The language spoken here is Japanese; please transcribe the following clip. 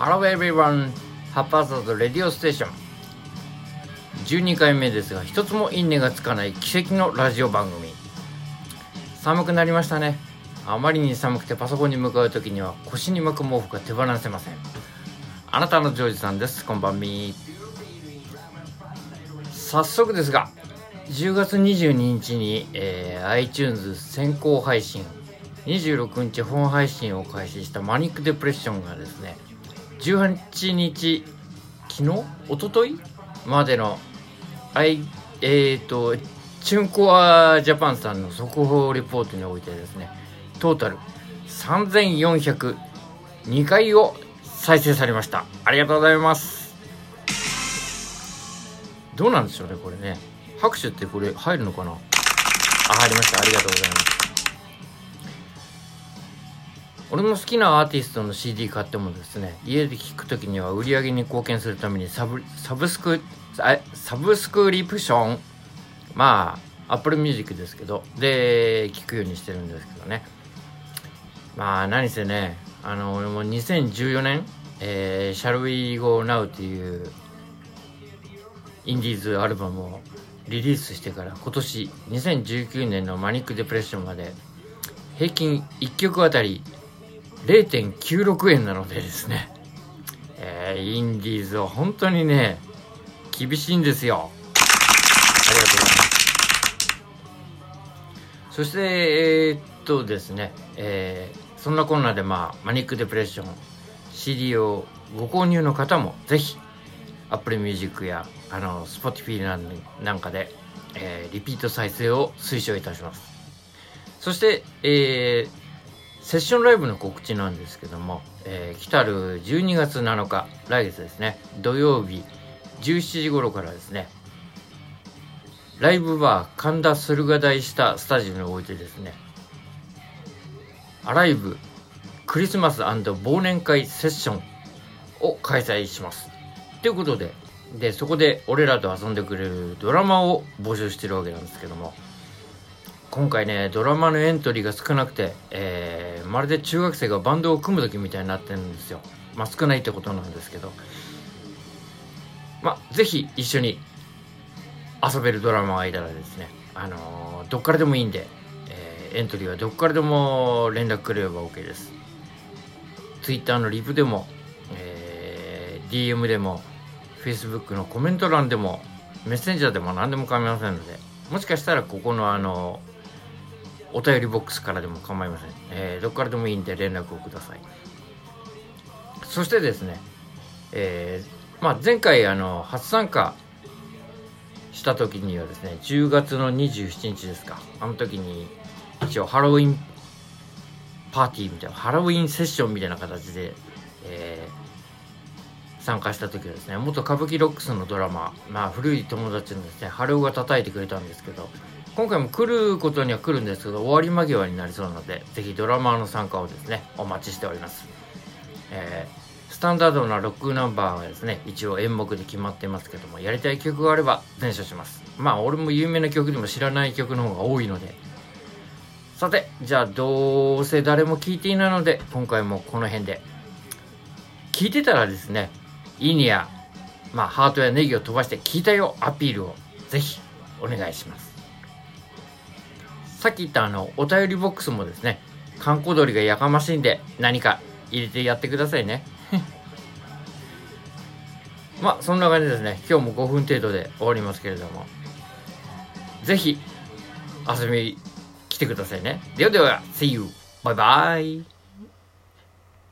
Hello everyone! ハッパーザードレディオステーション12回目ですが一つも因縁がつかない奇跡のラジオ番組。寒くなりましたね。あまりに寒くてパソコンに向かう時には腰に巻く毛布が手放せません。あなたのジョージさんです。こんばんみ。早速ですが10月22日に、えー、iTunes 先行配信26日本配信を開始したマニックデプレッションがですね18日昨日？一昨日？までのあいえっ、ー、とチュンコアジャパンさんの速報リポートにおいてですねトータル3402回を再生されました。ありがとうございます。どうなんでしょうねこれね。拍手ってこれ入るのかな？あ入りました。ありがとうございます。俺の好きなアーティストの CD 買ってもですね家で聴く時には売り上げに貢献するためにサブサブスクサブスクリプションまあ Apple Music ですけどで聴くようにしてるんですけどね。まあ何せねあの俺も2014年「えー、Shall We Go Now」っていうインディーズアルバムをリリースしてから今年2019年のマニックデプレッションまで平均1曲あたり0.96円なのでですね、えー、インディーズは本当にね、厳しいんですよ。ありがとうございます。そして、えー、っとですね、えー、そんなこんなで、まあ、マニックデプレッション CD をご購入の方もぜひ Apple Music やあの Spotify なんかで、えー、リピート再生を推奨いたします。そして、えー、セッションライブの告知なんですけども、えー、来たる12月7日、来月ですね、土曜日17時頃からですね、ライブバー神田駿河台下スタジオにおいてですね、アライブクリスマス忘年会セッションを開催します。ということで、で、そこで俺らと遊んでくれるドラマを募集してるわけなんですけども、今回ねドラマのエントリーが少なくて、えー、まるで中学生がバンドを組む時みたいになってるんですよ。まあ少ないってことなんですけど。まあぜひ一緒に遊べるドラマがいたらですねあのー、どっからでもいいんで、えー、エントリーはどっからでも連絡くれれば OK です。Twitter のリプでも、えー、DM でも Facebook のコメント欄でもメッセンジャーでも何でも構いませんのでもしかしたらここのあのお便りボックスからでも構いません。えー、どこからでもいいんで連絡をください。そしてですね、えー、まあ、前回あの初参加した時にはですね、10月の27日ですか、あの時に一応ハロウィンパーティーみたいな、ハロウィンセッションみたいな形で、えー、参加した時はですね、元カブキロックスのドラマー、まあ古い友達のですね、ハローが叩いてくれたんですけど、今回も来ることには来るんですけど終わり間際になりそうなのでぜひドラマーの参加をですねお待ちしております、えー、スタンダードなロックナンバーはですね一応演目で決まってますけどもやりたい曲があれば伝承します。まあ俺も有名な曲でも知らない曲の方が多いので。さてじゃあどうせ誰も聞いていないので今回もこの辺で。聞いてたらですねいいねやまあハートやネギを飛ばして聞いたよアピールをぜひお願いします。さっき言ったあの、お便りボックスもですね、観光鳥がやかましいんで、何か入れてやってくださいね。まあ、そんな感じですね。今日も5分程度で終わりますけれども。ぜひ、遊びに来てくださいね。ではでは、See you! バイバイ